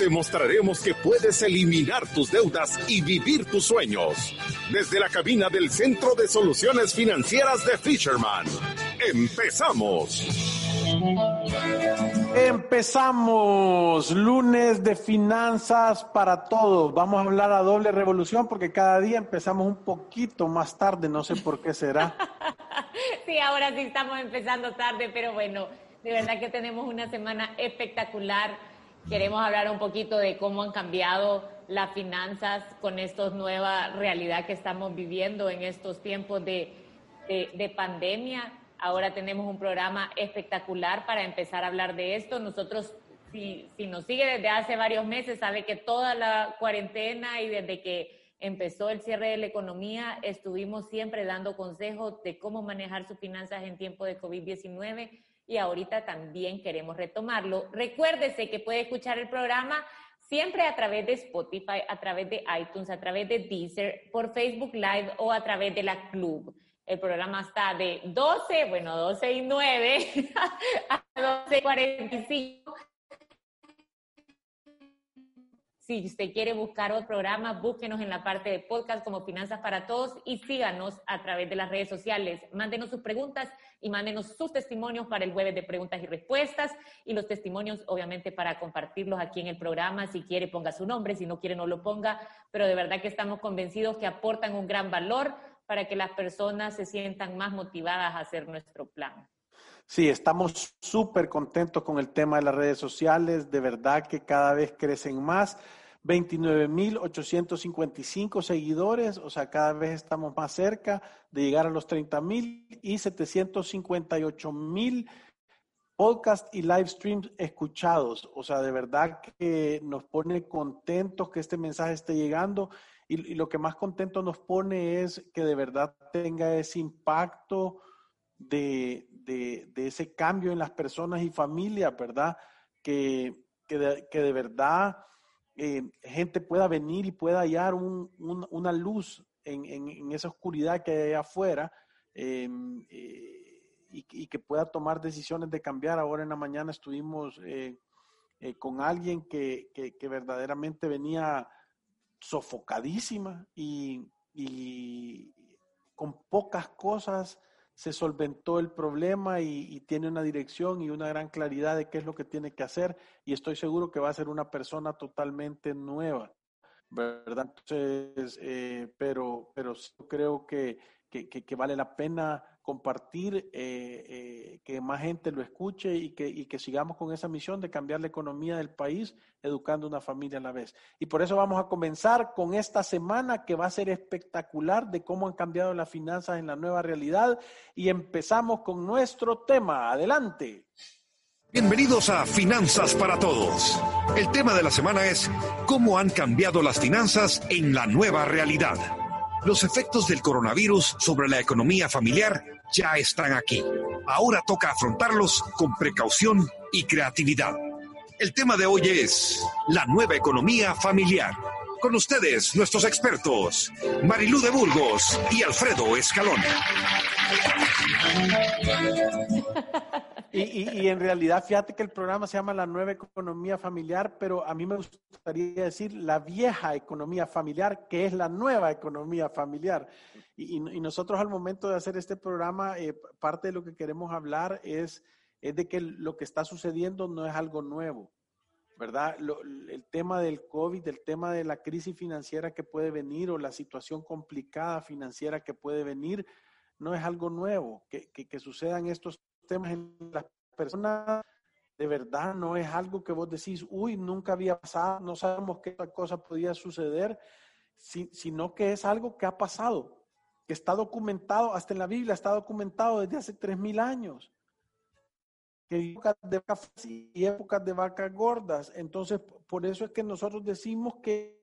Te mostraremos que puedes eliminar tus deudas y vivir tus sueños. Desde la cabina del Centro de Soluciones Financieras de Fisherman. ¡Empezamos! Empezamos lunes de finanzas para todos. Vamos a hablar a doble revolución porque cada día empezamos un poquito más tarde, no sé por qué será. sí, ahora sí estamos empezando tarde, pero bueno, de verdad que tenemos una semana espectacular. Queremos hablar un poquito de cómo han cambiado las finanzas con esta nueva realidad que estamos viviendo en estos tiempos de, pandemia. Ahora tenemos un programa espectacular para empezar a hablar de esto. Nosotros, si, nos sigue desde hace varios meses, sabe que toda la cuarentena y desde que empezó el cierre de la economía, estuvimos siempre dando consejos de cómo manejar sus finanzas en tiempo de COVID-19 y ahorita también queremos retomarlo. Recuérdese que puede escuchar el programa siempre a través de Spotify, a través de iTunes, a través de Deezer, por Facebook Live o a través de la Club. El programa está de 12, bueno, 12 y 9 a 12.45 Si usted quiere buscar otro programa, búsquenos en la parte de podcast como Finanzas para Todos y síganos a través de las redes sociales. Mándenos sus preguntas y mándenos sus testimonios para el jueves de preguntas y respuestas y los testimonios obviamente para compartirlos aquí en el programa. Si quiere ponga su nombre, si no quiere no lo ponga, pero de verdad que estamos convencidos que aportan un gran valor para que las personas se sientan más motivadas a hacer nuestro plan. Sí, estamos súper contentos con el tema de las redes sociales, de verdad que cada vez crecen más. 29.855 seguidores, o sea, cada vez estamos más cerca de llegar a los 30.000 y 758.000 podcast y live streams escuchados. O sea, de verdad que nos pone contentos que este mensaje esté llegando y, lo que más contento nos pone es que de verdad tenga ese impacto de, ese cambio en las personas y familias, ¿verdad? Que, que de verdad eh, gente pueda venir y pueda hallar una luz en, esa oscuridad que hay afuera em, eh, y, que pueda tomar decisiones de cambiar. Ahora en la mañana estuvimos eh, con alguien que, verdaderamente venía sofocadísima y, y con pocas cosas se solventó el problema y, tiene una dirección y una gran claridad de qué es lo que tiene que hacer y estoy seguro que va a ser una persona totalmente nueva, ¿verdad? Entonces, eh, pero, pero creo que, que, vale la pena compartir, eh, eh, que más gente lo escuche y que, y que sigamos con esa misión de cambiar la economía del país, educando una familia a la vez. Y por eso vamos a comenzar con esta semana que va a ser espectacular de cómo han cambiado las finanzas en la nueva realidad. Y empezamos con nuestro tema. Adelante. Bienvenidos a Finanzas para Todos. El tema de la semana es cómo han cambiado las finanzas en la nueva realidad. Los efectos del coronavirus sobre la economía familiar ya están aquí. Ahora toca afrontarlos con precaución y creatividad. El tema de hoy es la nueva economía familiar. Con ustedes, nuestros expertos, Marilú de Burgos y Alfredo Escalón. Y, en realidad, fíjate que el programa se llama La Nueva Economía Familiar, pero a mí me gustaría decir la vieja economía familiar, que es la nueva economía familiar. Y, nosotros al momento de hacer este programa, eh, parte de lo que queremos hablar es, es de que lo que está sucediendo no es algo nuevo. ¿verdad? el tema del COVID, el tema de la crisis financiera que puede venir o la situación complicada financiera que puede venir, no es algo nuevo. Que, que, que sucedan estos en las personas, de verdad no es algo que vos decís, uy, nunca había pasado, no sabemos qué cosa podía suceder, sino que es algo que ha pasado, que está documentado, hasta en la Biblia está documentado desde hace tres mil años. Que épocas de vacas y épocas de vacas gordas. Entonces, por eso es que nosotros decimos que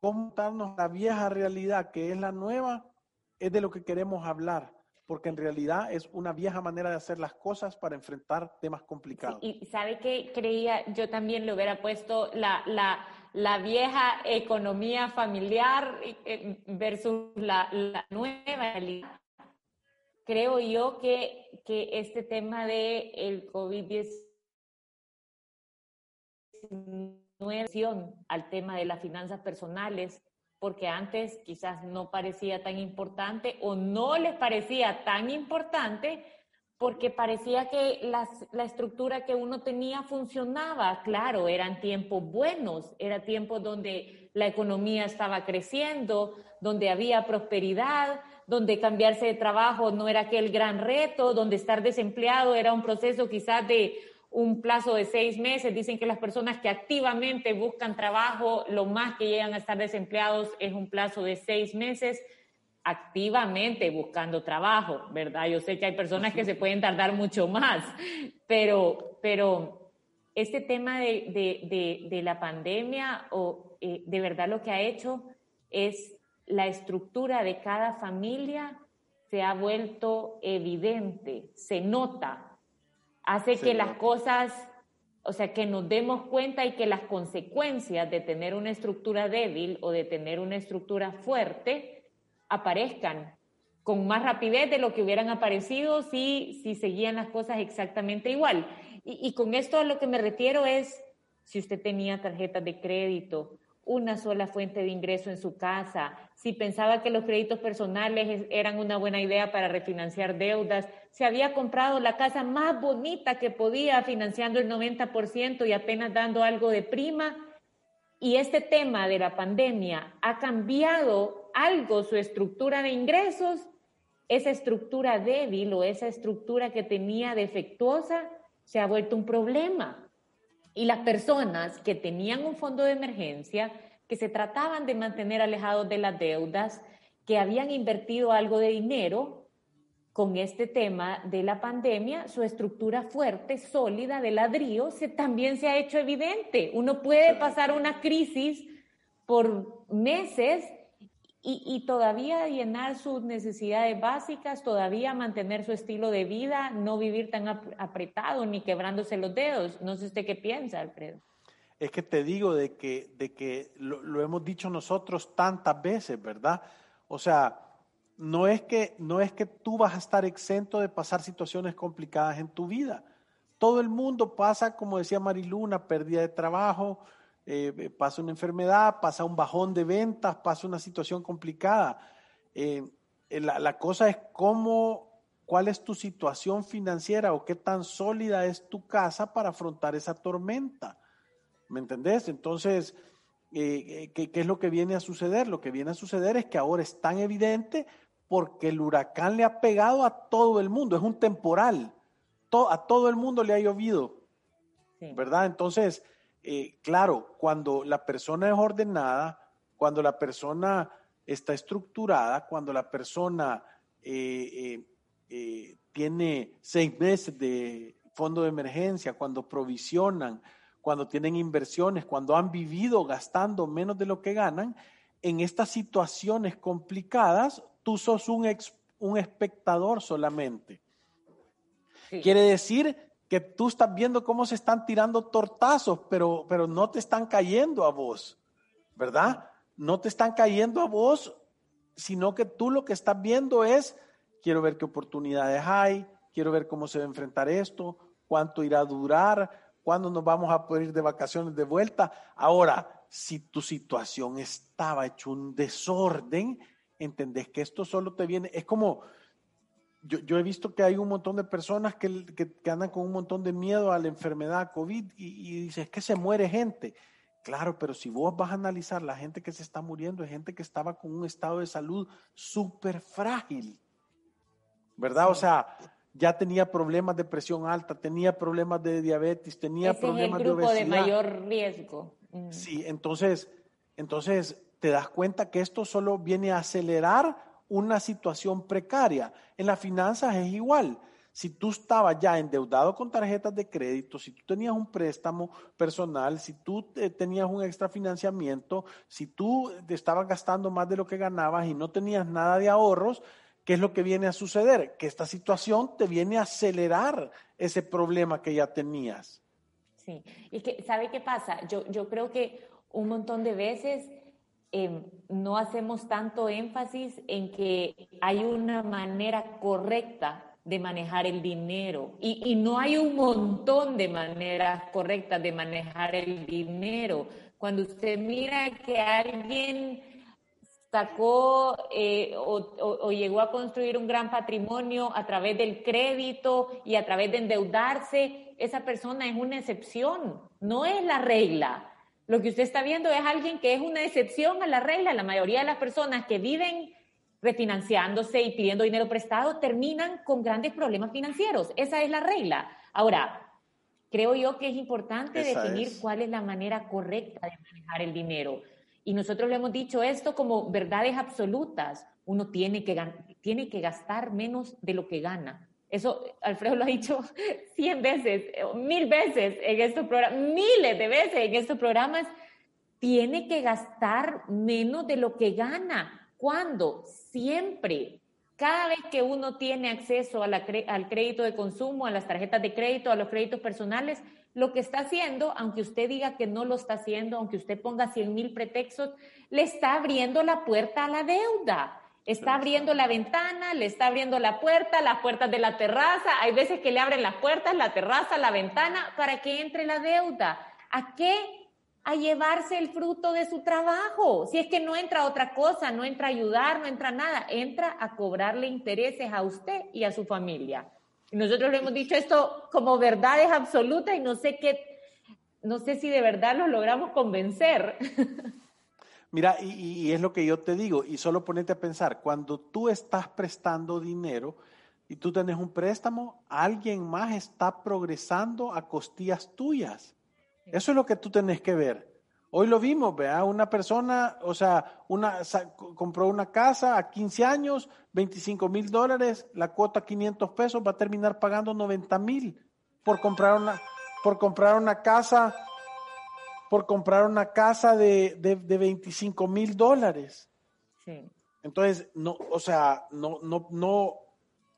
cómo darnos la vieja realidad que es la nueva, es de lo que queremos hablar porque en realidad es una vieja manera de hacer las cosas para enfrentar temas complicados. y sabe que creía, yo también le hubiera puesto la, la, la vieja economía familiar eh, versus la, la nueva realidad. Creo yo que, que este tema de el COVID-19 al tema de las finanzas personales porque antes quizás no parecía tan importante o no les parecía tan importante porque parecía que la estructura que uno tenía funcionaba. Claro, eran tiempos buenos, era tiempo donde la economía estaba creciendo, donde había prosperidad, donde cambiarse de trabajo no era aquel gran reto, donde estar desempleado era un proceso quizás de un plazo de seis meses. Dicen que las personas que activamente buscan trabajo, lo más que llegan a estar desempleados es un plazo de seis meses activamente buscando trabajo, ¿verdad? Yo sé que hay personas que se pueden tardar mucho más, pero, pero este tema de, de, la pandemia, o, eh, de verdad lo que ha hecho es la estructura de cada familia se ha vuelto evidente, se nota, hace que las cosas, o sea, que nos demos cuenta y que las consecuencias de tener una estructura débil o de tener una estructura fuerte aparezcan con más rapidez de lo que hubieran aparecido si, si seguían las cosas exactamente igual. Y, y con esto a lo que me refiero es, si usted tenía tarjetas de crédito, una sola fuente de ingreso en su casa, si pensaba que los créditos personales eran una buena idea para refinanciar deudas, se había comprado la casa más bonita que podía financiando el 90% y apenas dando algo de prima. Y este tema de la pandemia ha cambiado algo su estructura de ingresos, esa estructura débil o esa estructura que tenía defectuosa se ha vuelto un problema. Y las personas que tenían un fondo de emergencia, que se trataban de mantener alejados de las deudas, que habían invertido algo de dinero con este tema de la pandemia, su estructura fuerte, sólida, de ladrillo, se, también se ha hecho evidente. Uno puede pasar una crisis por meses y, y, todavía llenar sus necesidades básicas, todavía mantener su estilo de vida, no vivir tan apretado ni quebrándose los dedos. No sé usted qué piensa, Alfredo es que te digo de que, de que lo, hemos dicho nosotros tantas veces, ¿verdad? O sea, no es, que, no es que tú vas a estar exento de pasar situaciones complicadas en tu vida. Todo el mundo pasa, como decía Marilu, una pérdida de trabajo, eh, eh, pasa una enfermedad, pasa un bajón de ventas, pasa una situación complicada. Eh, la, la cosa es cómo, cuál es tu situación financiera o qué tan sólida es tu casa para afrontar esa tormenta. ¿Me entendés? Entonces, eh, ¿qué, es lo que viene a suceder? Lo que viene a suceder es que ahora es tan evidente porque el huracán le ha pegado a todo el mundo, es un temporal, a todo el mundo le ha llovido, ¿verdad? Entonces, eh, claro, cuando la persona es ordenada, cuando la persona está estructurada, cuando la persona tiene seis meses de fondo de emergencia, cuando provisionan, cuando tienen inversiones, cuando han vivido gastando menos de lo que ganan, en estas situaciones complicadas, tú sos un, un espectador solamente. Quiere decir que tú estás viendo cómo se están tirando tortazos, pero, pero no te están cayendo a vos, ¿verdad? No te están cayendo a vos, sino que tú lo que estás viendo es, quiero ver qué oportunidades hay, quiero ver cómo se va a enfrentar esto, cuánto irá a durar, ¿Cuándo nos vamos a poder ir de vacaciones de vuelta? Ahora, si tu situación estaba hecho un desorden, entendés que esto solo te viene, es como, yo, he visto que hay un montón de personas que, que, andan con un montón de miedo a la enfermedad COVID y, y dices que se muere gente. Claro, pero si vos vas a analizar la gente que se está muriendo, es gente que estaba con un estado de salud súper frágil, ¿verdad? O sea, ya tenía problemas de presión alta, tenía problemas de diabetes, tenía problemas es el grupo de mayor riesgo. Mm. Sí, entonces, entonces te das cuenta que esto solo viene a acelerar una situación precaria. En las finanzas es igual. si tú estabas ya endeudado con tarjetas de crédito, si tú tenías un préstamo personal, si tú eh, tenías un extra financiamiento, si tú estabas gastando más de lo que ganabas y no tenías nada de ahorros, ¿qué es lo que viene a suceder? Que esta situación te viene a acelerar ese problema que ya tenías. Sí, y que, ¿sabe qué pasa? Yo, yo creo que un montón de veces Em, no hacemos tanto énfasis en que hay una manera correcta de manejar el dinero y, no hay un montón de maneras correctas de manejar el dinero. Cuando usted mira que alguien sacó eh, o, llegó a construir un gran patrimonio a través del crédito y a través de endeudarse, esa persona es una excepción, no es la regla. Lo que usted está viendo es alguien que es una excepción a la regla. La mayoría de las personas que viven refinanciándose y pidiendo dinero prestado terminan con grandes problemas financieros. Esa es la regla. Ahora, creo yo que es importante definir cuál es la manera correcta de manejar el dinero. Y nosotros le hemos dicho esto como verdades absolutas. Uno tiene que, tiene que gastar menos de lo que gana. Eso Alfredo lo ha dicho cien veces, mil veces en estos programas, miles de veces en estos programas. Tiene que gastar menos de lo que gana. ¿Cuándo? Siempre. Cada vez que uno tiene acceso al crédito de consumo, a las tarjetas de crédito, a los créditos personales, lo que está haciendo, aunque usted diga que no lo está haciendo, aunque usted ponga cien mil pretextos, le está abriendo la puerta a la deuda. Está abriendo la ventana, le está abriendo la puerta, las puertas de la terraza. Hay veces que le abren las puertas, la terraza, la ventana, para que entre la deuda. ¿A qué? A llevarse el fruto de su trabajo. Si es que no entra otra cosa, no entra a ayudar, no entra nada, entra a cobrarle intereses a usted y a su familia. Y nosotros le hemos dicho esto como verdades absolutas y no sé qué, no sé si de verdad lo logramos convencer. Mira, y, es lo que yo te digo, y solo ponete a pensar, cuando tú estás prestando dinero y tú tenés un préstamo, alguien más está progresando a costillas tuyas. Eso es lo que tú tenés que ver. Hoy lo vimos, vea, una persona, o sea, una, compró una casa a 15 años, 25 mil dólares, la cuota 500 pesos, va a terminar pagando 90 mil por comprar una, por comprar una casa por comprar una casa de, de, 25 mil dólares. Sí. Entonces, no, o sea, no, no, no,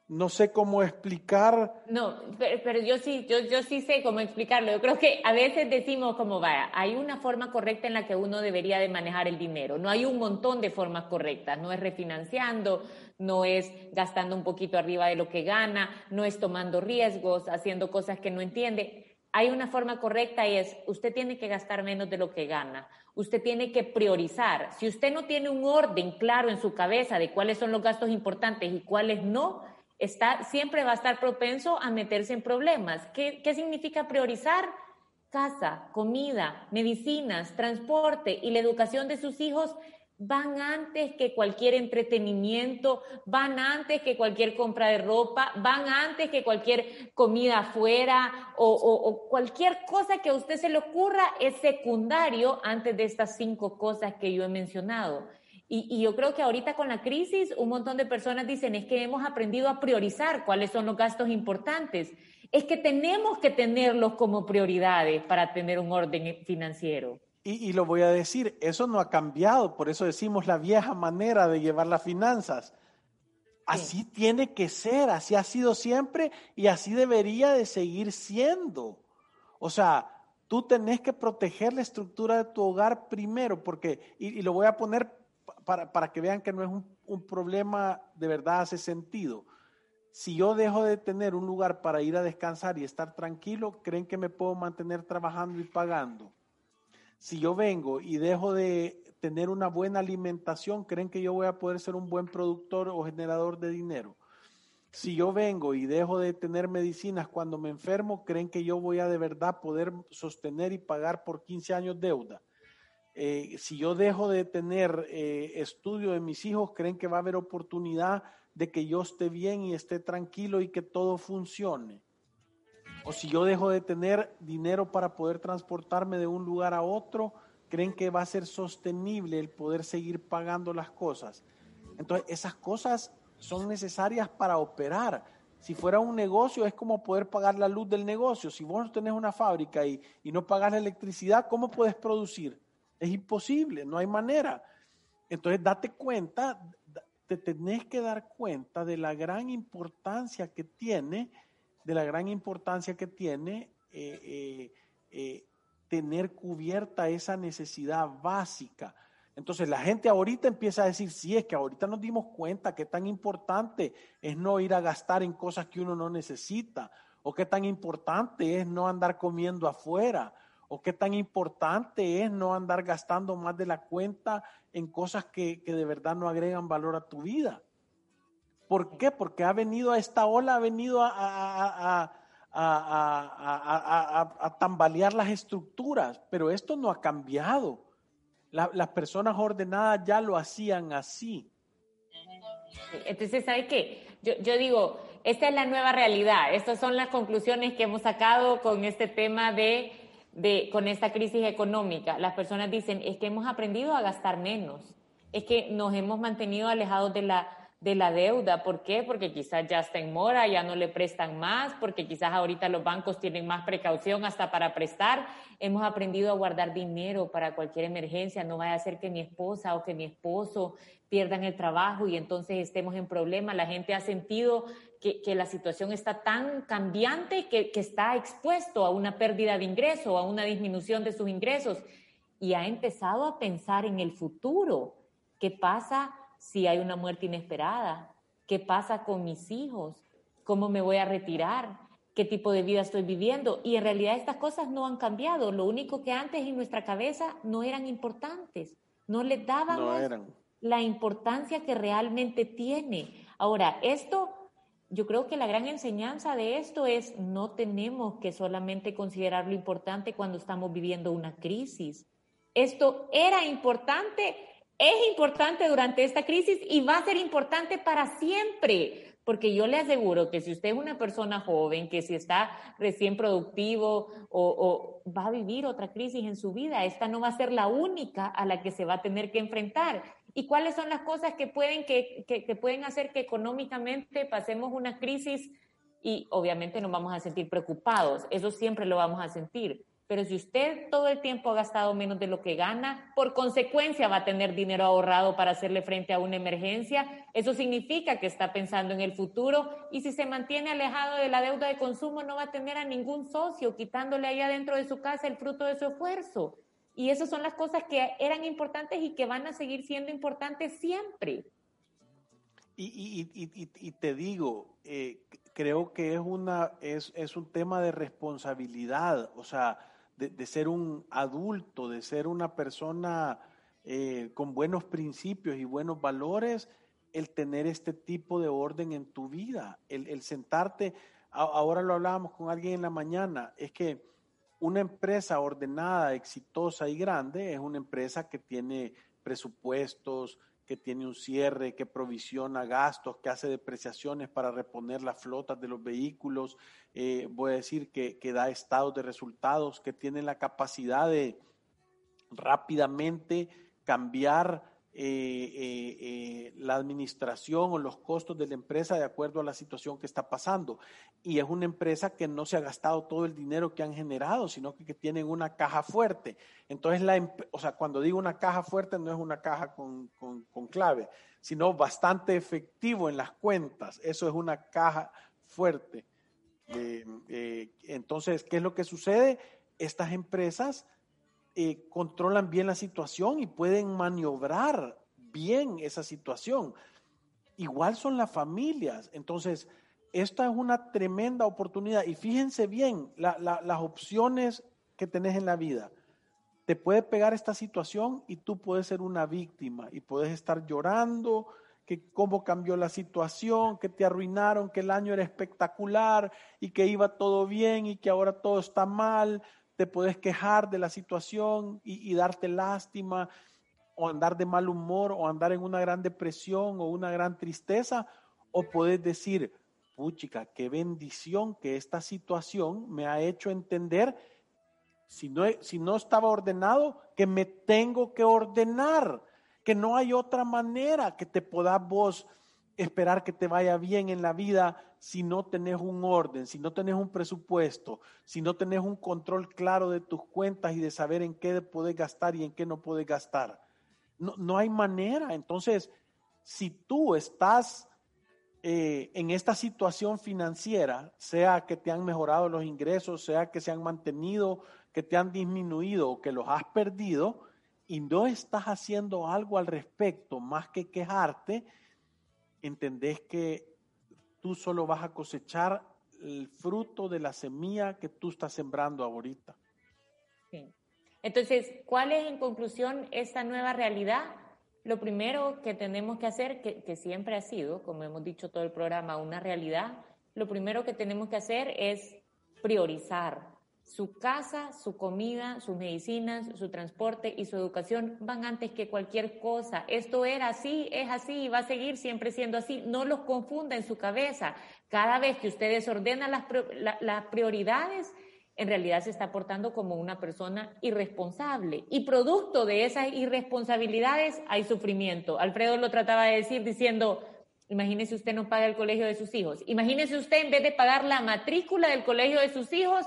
no sé cómo explicar. No, pero, yo sí, yo, yo sí sé cómo explicarlo. Yo creo que a veces decimos como vaya, hay una forma correcta en la que uno debería de manejar el dinero. No hay un montón de formas correctas. No es refinanciando, no es gastando un poquito arriba de lo que gana, no es tomando riesgos, haciendo cosas que no entiende hay una forma correcta y es, usted tiene que gastar menos de lo que gana. Usted tiene que priorizar. Si usted no tiene un orden claro en su cabeza de cuáles son los gastos importantes y cuáles no, está, siempre va a estar propenso a meterse en problemas. ¿Qué, qué significa priorizar? Casa, comida, medicinas, transporte y la educación de sus hijos van antes que cualquier entretenimiento, van antes que cualquier compra de ropa, van antes que cualquier comida afuera o, cualquier cosa que a usted se le ocurra es secundario antes de estas cinco cosas que yo he mencionado. Y, y, yo creo que ahorita con la crisis un montón de personas dicen es que hemos aprendido a priorizar cuáles son los gastos importantes. Es que tenemos que tenerlos como prioridades para tener un orden financiero. Y, lo voy a decir, eso no ha cambiado, por eso decimos la vieja manera de llevar las finanzas. Así tiene que ser, así ha sido siempre y así debería de seguir siendo. O sea, tú tenés que proteger la estructura de tu hogar primero, porque, y, lo voy a poner para, para, que vean que no es un, un problema de verdad, hace sentido. Si yo dejo de tener un lugar para ir a descansar y estar tranquilo, ¿creen que me puedo mantener trabajando y pagando? Si yo vengo y dejo de tener una buena alimentación, ¿creen que yo voy a poder ser un buen productor o generador de dinero? Si yo vengo y dejo de tener medicinas cuando me enfermo, ¿creen que yo voy a de verdad poder sostener y pagar por 15 años deuda? Eh, si yo dejo de tener eh, estudio de mis hijos, ¿creen que va a haber oportunidad de que yo esté bien y esté tranquilo y que todo funcione? O si yo dejo de tener dinero para poder transportarme de un lugar a otro, creen que va a ser sostenible el poder seguir pagando las cosas. Entonces, esas cosas son necesarias para operar, Si fuera un negocio, es como poder pagar la luz del negocio. Si vos tenés una fábrica y, y no pagas la electricidad, ¿cómo puedes producir? Es imposible, no hay manera. Entonces, date cuenta, te tenés que dar cuenta de la gran importancia que tiene, de la gran importancia que tiene eh, eh, eh, tener cubierta esa necesidad básica. Entonces la gente ahorita empieza a decir, sí, es que ahorita nos dimos cuenta que tan importante es no ir a gastar en cosas que uno no necesita, o qué tan importante es no andar comiendo afuera, o qué tan importante es no andar gastando más de la cuenta en cosas que, de verdad no agregan valor a tu vida. ¿Por qué? Porque ha venido a esta ola, ha venido a, a, tambalear las estructuras, pero esto no ha cambiado las personas ordenadas ya lo hacían así. Entonces, ¿sabe qué? Yo, digo, esta es la nueva realidad. Estas son las conclusiones que hemos sacado con este tema de, con esta crisis económica. Las personas dicen, es que hemos aprendido a gastar menos. Es que nos hemos mantenido alejados de la de la deuda. ¿Por qué? Porque quizás ya está en mora, ya no le prestan más, porque quizás ahorita los bancos tienen más precaución hasta para prestar. Hemos aprendido a guardar dinero para cualquier emergencia. No vaya a ser que mi esposa o que mi esposo pierdan el trabajo y entonces estemos en problema. La gente ha sentido que, la situación está tan cambiante que, que está expuesto a una pérdida de ingreso, a una disminución de sus ingresos y ha empezado a pensar en el futuro. ¿Qué pasa? Si hay una muerte inesperada? ¿Qué pasa con mis hijos? ¿Cómo me voy a retirar? ¿Qué tipo de vida estoy viviendo? Y en realidad estas cosas no han cambiado. Lo único que antes en nuestra cabeza no eran importantes. No les dábamos la importancia que realmente tiene. Ahora, esto, yo creo que la gran enseñanza de esto es no tenemos que solamente considerar lo importante cuando estamos viviendo una crisis. Esto era importante es importante durante esta crisis y va a ser importante para siempre, porque yo le aseguro que si usted es una persona joven, que si está recién productivo o, va a vivir otra crisis en su vida, esta no va a ser la única a la que se va a tener que enfrentar. ¿Y cuáles son las cosas que pueden, que, pueden hacer que económicamente pasemos una crisis? Y obviamente nos vamos a sentir preocupados, eso siempre lo vamos a sentir pero si usted todo el tiempo ha gastado menos de lo que gana, por consecuencia va a tener dinero ahorrado para hacerle frente a una emergencia. Eso significa que está pensando en el futuro y si se mantiene alejado de la deuda de consumo no va a tener a ningún socio quitándole ahí adentro de su casa el fruto de su esfuerzo. Y esas son las cosas que eran importantes y que van a seguir siendo importantes siempre. Y, te digo, eh, creo que es, una, es, es un tema de responsabilidad. O sea, de, ser un adulto, de ser una persona eh, con buenos principios y buenos valores, el tener este tipo de orden en tu vida, el, sentarte, ahora lo hablábamos con alguien en la mañana, es que una empresa ordenada, exitosa y grande es una empresa que tiene presupuestos, que tiene un cierre, que provisiona gastos, que hace depreciaciones para reponer las flotas de los vehículos, eh, voy a decir que, que da estados de resultados, que tiene la capacidad de rápidamente cambiar eh, eh, eh, la administración o los costos de la empresa de acuerdo a la situación que está pasando. Y es una empresa que no se ha gastado todo el dinero que han generado, sino que, tienen una caja fuerte. Entonces, la, o sea, cuando digo una caja fuerte, no es una caja con, con, clave, sino bastante efectivo en las cuentas. Eso es una caja fuerte. entonces, ¿qué es lo que sucede? Estas empresas eh, controlan bien la situación y pueden maniobrar bien esa situación. Igual son las familias. Entonces, esta es una tremenda oportunidad. Y fíjense bien las opciones que tenés en la vida. Te puede pegar esta situación y tú puedes ser una víctima y puedes estar llorando, que cómo cambió la situación, que te arruinaron, que el año era espectacular y que iba todo bien y que ahora todo está mal te puedes quejar de la situación y, darte lástima o andar de mal humor o andar en una gran depresión o una gran tristeza o puedes decir, puchica, qué bendición que esta situación me ha hecho entender, si no, si no estaba ordenado, que me tengo que ordenar, que no hay otra manera que te puedas vos esperar que te vaya bien en la vida si no tenés un orden, si no tenés un presupuesto, si no tenés un control claro de tus cuentas y de saber en qué podés gastar y en qué no podés gastar. No, no hay manera. Entonces, si tú estás eh, en esta situación financiera, sea que te han mejorado los ingresos, sea que se han mantenido, que te han disminuido o que los has perdido, y no estás haciendo algo al respecto más que quejarte, entendés que tú solo vas a cosechar el fruto de la semilla que tú estás sembrando ahorita. Entonces, ¿cuál es en conclusión esta nueva realidad? Lo primero que tenemos que hacer, que, que siempre ha sido, como hemos dicho todo el programa, una realidad, lo primero que tenemos que hacer es priorizar su casa, su comida, sus medicinas, su transporte y su educación van antes que cualquier cosa. Esto era así, es así y va a seguir siempre siendo así. No los confunda en su cabeza. Cada vez que usted desordena las, prioridades, en realidad se está portando como una persona irresponsable. Y producto de esas irresponsabilidades hay sufrimiento. Alfredo lo trataba de decir diciendo, imagínese usted no paga el colegio de sus hijos. Imagínese usted en vez de pagar la matrícula del colegio de sus hijos,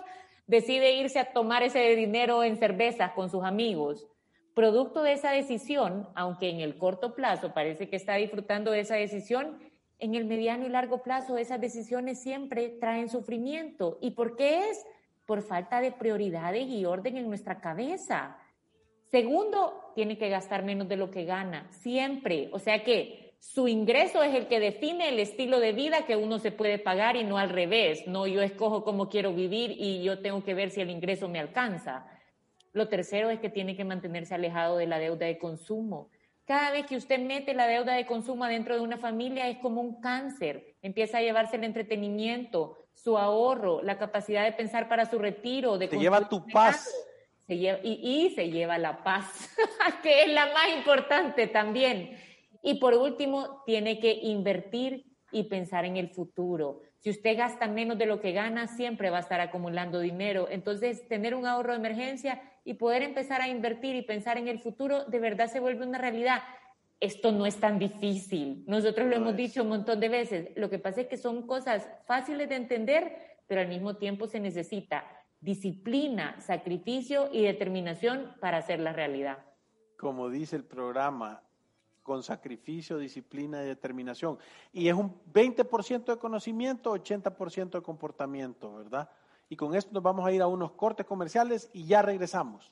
decide irse a tomar ese dinero en cervezas con sus amigos. Producto de esa decisión, aunque en el corto plazo parece que está disfrutando de esa decisión, en el mediano y largo plazo esas decisiones siempre traen sufrimiento. ¿Y por qué es? Por falta de prioridades y orden en nuestra cabeza. Segundo, tiene que gastar menos de lo que gana, siempre. O sea que su ingreso es el que define el estilo de vida que uno se puede pagar y no al revés. No, yo escojo cómo quiero vivir y yo tengo que ver si el ingreso me alcanza. Lo tercero es que tiene que mantenerse alejado de la deuda de consumo. Cada vez que usted mete la deuda de consumo dentro de una familia es como un cáncer. Empieza a llevarse el entretenimiento, su ahorro, la capacidad de pensar para su retiro. De Te lleva tu paz. y, y se lleva la paz, que es la más importante también. Y por último, tiene que invertir y pensar en el futuro. Si usted gasta menos de lo que gana, siempre va a estar acumulando dinero. Entonces, tener un ahorro de emergencia y poder empezar a invertir y pensar en el futuro, de verdad se vuelve una realidad. Esto no es tan difícil. Nosotros lo hemos dicho un montón de veces. Lo que pasa es que son cosas fáciles de entender, pero al mismo tiempo se necesita disciplina, sacrificio y determinación para hacer la realidad. Como dice el programa, con sacrificio, disciplina y determinación. Y es un 20% de conocimiento, 80% de comportamiento, ¿verdad? Y con esto nos vamos a ir a unos cortes comerciales y ya regresamos.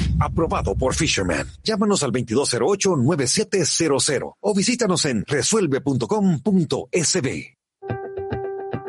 Aprobado por Fisherman. Llámanos al 2208-9700 o visítanos en resuelve.com.sb.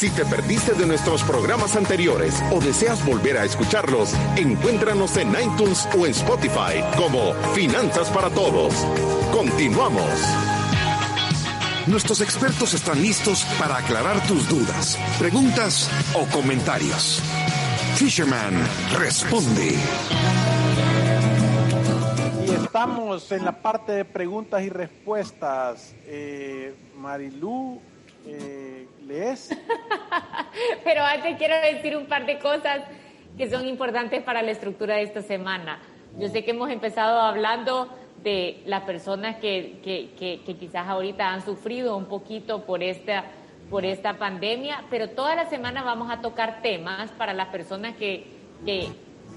Si te perdiste de nuestros programas anteriores o deseas volver a escucharlos, encuéntranos en iTunes o en Spotify como Finanzas para Todos. Continuamos. Nuestros expertos están listos para aclarar tus dudas, preguntas o comentarios. Fisherman responde. Y estamos en la parte de preguntas y respuestas. Eh, Marilú, eh, Pero antes quiero decir un par de cosas que son importantes para la estructura de esta semana. Yo sé que hemos empezado hablando de las personas que, que, que, quizás ahorita han sufrido un poquito por esta, por esta pandemia, pero toda la semana vamos a tocar temas para las personas que, que,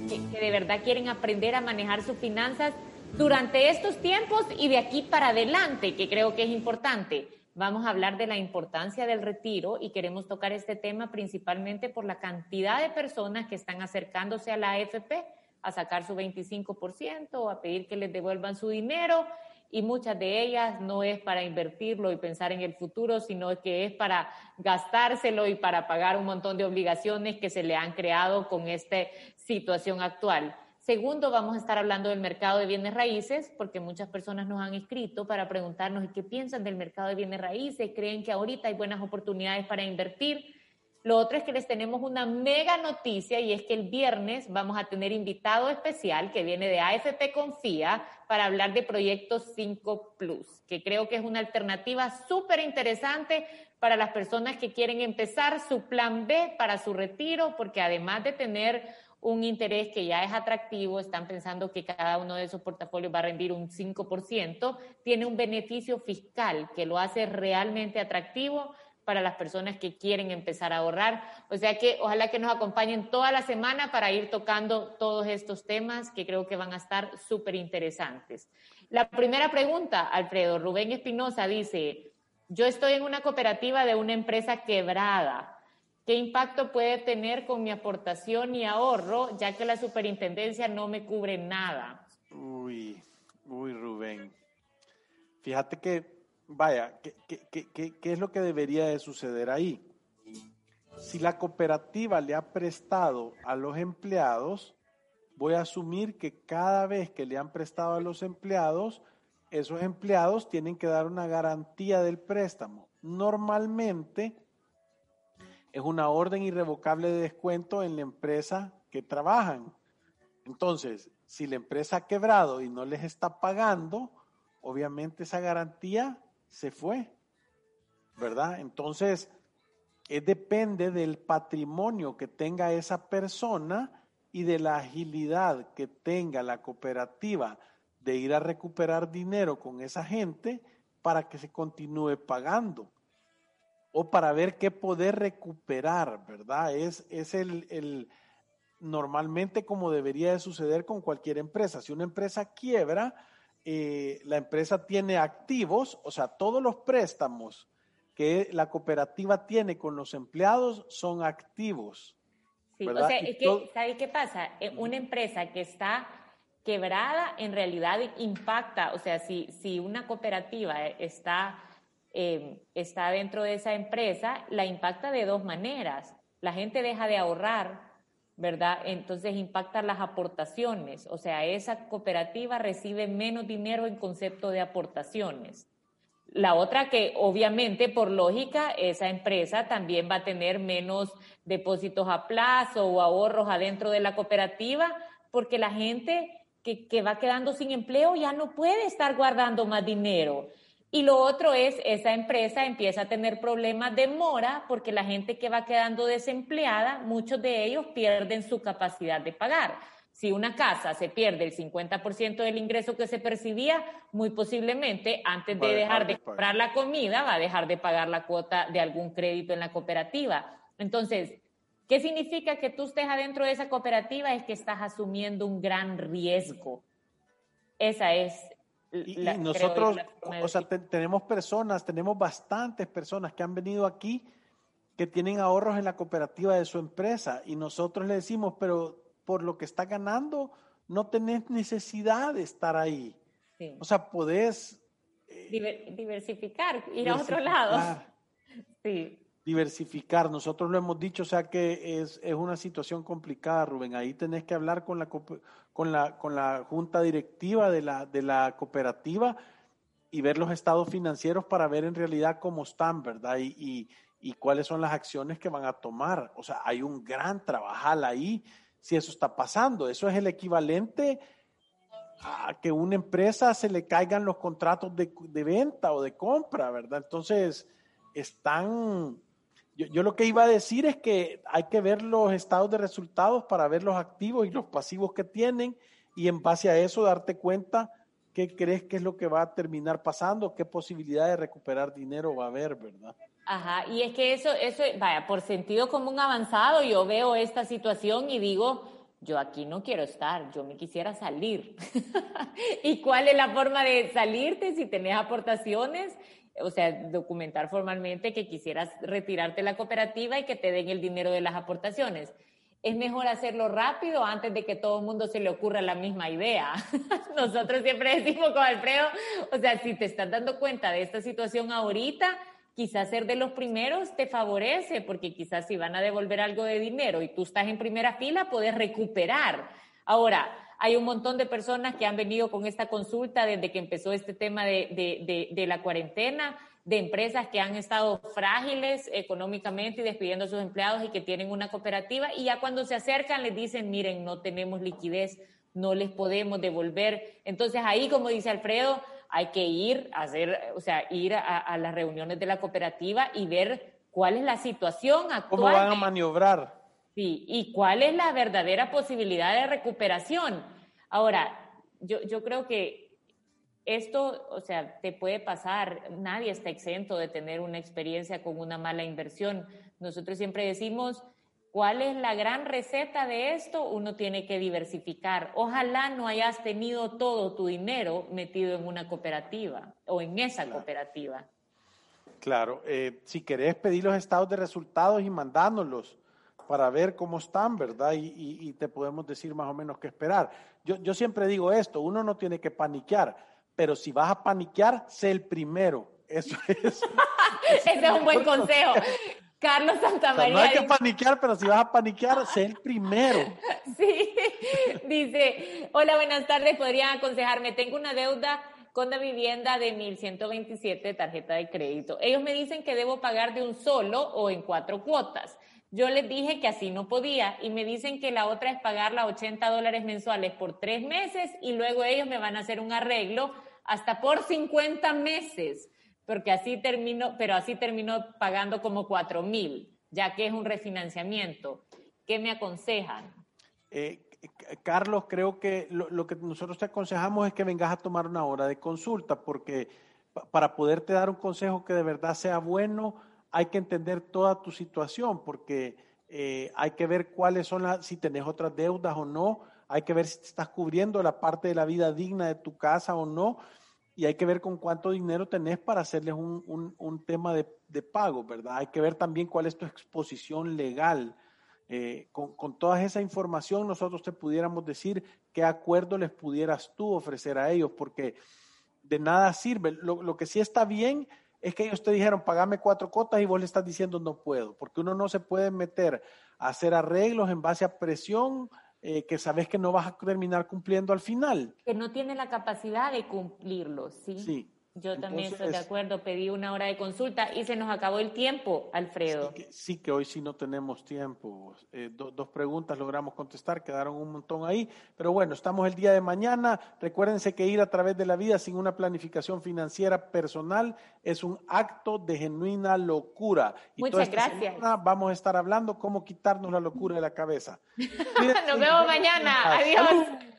de verdad quieren aprender a manejar sus finanzas durante estos tiempos y de aquí para adelante, que creo que es importante. Vamos a hablar de la importancia del retiro y queremos tocar este tema principalmente por la cantidad de personas que están acercándose a la AFP a sacar su 25%, a pedir que les devuelvan su dinero y muchas de ellas no es para invertirlo y pensar en el futuro, sino que es para gastárselo y para pagar un montón de obligaciones que se le han creado con esta situación actual. Segundo, vamos a estar hablando del mercado de bienes raíces, porque muchas personas nos han escrito para preguntarnos qué piensan del mercado de bienes raíces, creen que ahorita hay buenas oportunidades para invertir. Lo otro es que les tenemos una mega noticia y es que el viernes vamos a tener invitado especial que viene de AFP Confía para hablar de Proyectos 5 Plus, que creo que es una alternativa súper interesante para las personas que quieren empezar su plan B para su retiro, porque además de tener un interés que ya es atractivo, están pensando que cada uno de esos portafolios va a rendir un 5%, tiene un beneficio fiscal que lo hace realmente atractivo para las personas que quieren empezar a ahorrar. O sea que ojalá que nos acompañen toda la semana para ir tocando todos estos temas que creo que van a estar súper interesantes. La primera pregunta, Alfredo, Rubén Espinosa dice, yo estoy en una cooperativa de una empresa quebrada. ¿Qué impacto puede tener con mi aportación y ahorro, ya que la superintendencia no me cubre nada? Uy, uy, Rubén. Fíjate que vaya, ¿qué, es lo que debería de suceder ahí? Si la cooperativa le ha prestado a los empleados, voy a asumir que cada vez que le han prestado a los empleados, esos empleados tienen que dar una garantía del préstamo. Normalmente es una orden irrevocable de descuento en la empresa que trabajan. Entonces, si la empresa ha quebrado y no les está pagando, obviamente esa garantía se fue, ¿verdad? Entonces, depende del patrimonio que tenga esa persona y de la agilidad que tenga la cooperativa de ir a recuperar dinero con esa gente para que se continúe pagando o para ver qué poder recuperar, ¿verdad? Es, es el, el, normalmente como debería de suceder con cualquier empresa. Si una empresa quiebra, eh, la empresa tiene activos, o sea, todos los préstamos que la cooperativa tiene con los empleados son activos. Sí, o sea, es que, ¿sabes qué pasa? Eh, una empresa que está quebrada en realidad impacta, o sea, si, si una cooperativa está, eh, está dentro de esa empresa, la impacta de dos maneras. La gente deja de ahorrar ¿verdad? Entonces impactan las aportaciones, o sea, esa cooperativa recibe menos dinero en concepto de aportaciones. La otra que obviamente por lógica esa empresa también va a tener menos depósitos a plazo o ahorros adentro de la cooperativa porque la gente que va quedando sin empleo ya no puede estar guardando más dinero. Y lo otro es, esa empresa empieza a tener problemas de mora porque la gente que va quedando desempleada, muchos de ellos pierden su capacidad de pagar. Si una casa se pierde el 50% del ingreso que se percibía, muy posiblemente antes de dejar de comprar la comida va a dejar de pagar la cuota de algún crédito en la cooperativa. Entonces, ¿qué significa que tú estés adentro de esa cooperativa? Es que estás asumiendo un gran riesgo. Esa es y, nosotros, o sea, tenemos personas, tenemos bastantes personas que han venido aquí que tienen ahorros en la cooperativa de su empresa y nosotros le decimos, pero por lo que está ganando, no tenés necesidad de estar ahí. O sea, podés... Eh, diversificar, ir a otro lado. Sí. Diversificar. Nosotros lo hemos dicho, o sea que es, es una situación complicada, Rubén. Ahí tenés que hablar con la, con la, con la junta directiva de la, de la cooperativa y ver los estados financieros para ver en realidad cómo están, ¿verdad? Y, y, cuáles son las acciones que van a tomar. O sea, hay un gran trabajal ahí si eso está pasando. Eso es el equivalente a que una empresa se le caigan los contratos de, de venta o de compra, ¿verdad? Entonces, están yo, lo que iba a decir es que hay que ver los estados de resultados para ver los activos y los pasivos que tienen y en base a eso darte cuenta qué crees que es lo que va a terminar pasando, qué posibilidad de recuperar dinero va a haber, ¿verdad? Ajá, y es que eso, eso, vaya, por sentido común avanzado, yo veo esta situación y digo, yo aquí no quiero estar, yo me quisiera salir. ¿Y cuál es la forma de salirte si tenés aportaciones? O sea, documentar formalmente que quisieras retirarte la cooperativa y que te den el dinero de las aportaciones. Es mejor hacerlo rápido antes de que todo el mundo se le ocurra la misma idea. Nosotros siempre decimos con Alfredo, o sea, si te estás dando cuenta de esta situación ahorita, quizás ser de los primeros te favorece, porque quizás si van a devolver algo de dinero y tú estás en primera fila, puedes recuperar. Ahora, hay un montón de personas que han venido con esta consulta desde que empezó este tema de, la cuarentena, de empresas que han estado frágiles económicamente y despidiendo a sus empleados y que tienen una cooperativa y ya cuando se acercan les dicen, miren, no tenemos liquidez, no les podemos devolver. Entonces ahí, como dice Alfredo, hay que ir a hacer, o sea, ir a, las reuniones de la cooperativa y ver cuál es la situación actual. ¿Cómo van a maniobrar? Sí, y cuál es la verdadera posibilidad de recuperación. Ahora, yo, yo creo que esto, o sea, te puede pasar, nadie está exento de tener una experiencia con una mala inversión. Nosotros siempre decimos, ¿cuál es la gran receta de esto? Uno tiene que diversificar. Ojalá no hayas tenido todo tu dinero metido en una cooperativa o en esa cooperativa. Claro, eh, si querés pedir los estados de resultados y mandándolos para ver cómo están, ¿verdad? Y, te podemos decir más o menos qué esperar. Yo, yo siempre digo esto, uno no tiene que paniquear, pero si vas a paniquear, sé el primero. Eso es. Ese es un buen consejo. Carlos Santamaría. no hay que paniquear, pero si vas a paniquear, sé el primero. Sí, dice, hola, buenas tardes, ¿podrían aconsejarme? Tengo una deuda con la vivienda de 1127 tarjeta de crédito. Ellos me dicen que debo pagar de un solo o en cuatro cuotas. Yo les dije que así no podía y me dicen que la otra es pagarla 80 dólares mensuales por tres meses y luego ellos me van a hacer un arreglo hasta por 50 meses, porque así termino, pero así terminó pagando como 4 mil, ya que es un refinanciamiento. ¿Qué me aconsejan? Eh, Carlos, creo que lo, lo, que nosotros te aconsejamos es que vengas a tomar una hora de consulta, porque para poderte dar un consejo que de verdad sea bueno, hay que entender toda tu situación porque eh, hay que ver cuáles son las, si tenés otras deudas o no, hay que ver si te estás cubriendo la parte de la vida digna de tu casa o no, y hay que ver con cuánto dinero tenés para hacerles un, un, tema de, de, pago, ¿verdad? Hay que ver también cuál es tu exposición legal. Eh, con, con, toda esa información nosotros te pudiéramos decir qué acuerdo les pudieras tú ofrecer a ellos, porque de nada sirve. Lo, lo que sí está bien es que ellos te dijeron, pagame cuatro cotas y vos le estás diciendo no puedo, porque uno no se puede meter a hacer arreglos en base a presión eh, que sabes que no vas a terminar cumpliendo al final. Que no tiene la capacidad de cumplirlo, ¿sí? Sí. Yo también estoy de acuerdo, pedí una hora de consulta y se nos acabó el tiempo, Alfredo. Sí que, hoy sí no tenemos tiempo. Eh, dos preguntas logramos contestar, quedaron un montón ahí, pero bueno, estamos el día de mañana. Recuérdense que ir a través de la vida sin una planificación financiera personal es un acto de genuina locura. Y Muchas gracias. Vamos a estar hablando cómo quitarnos la locura de la cabeza. Nos vemos mañana. Adiós.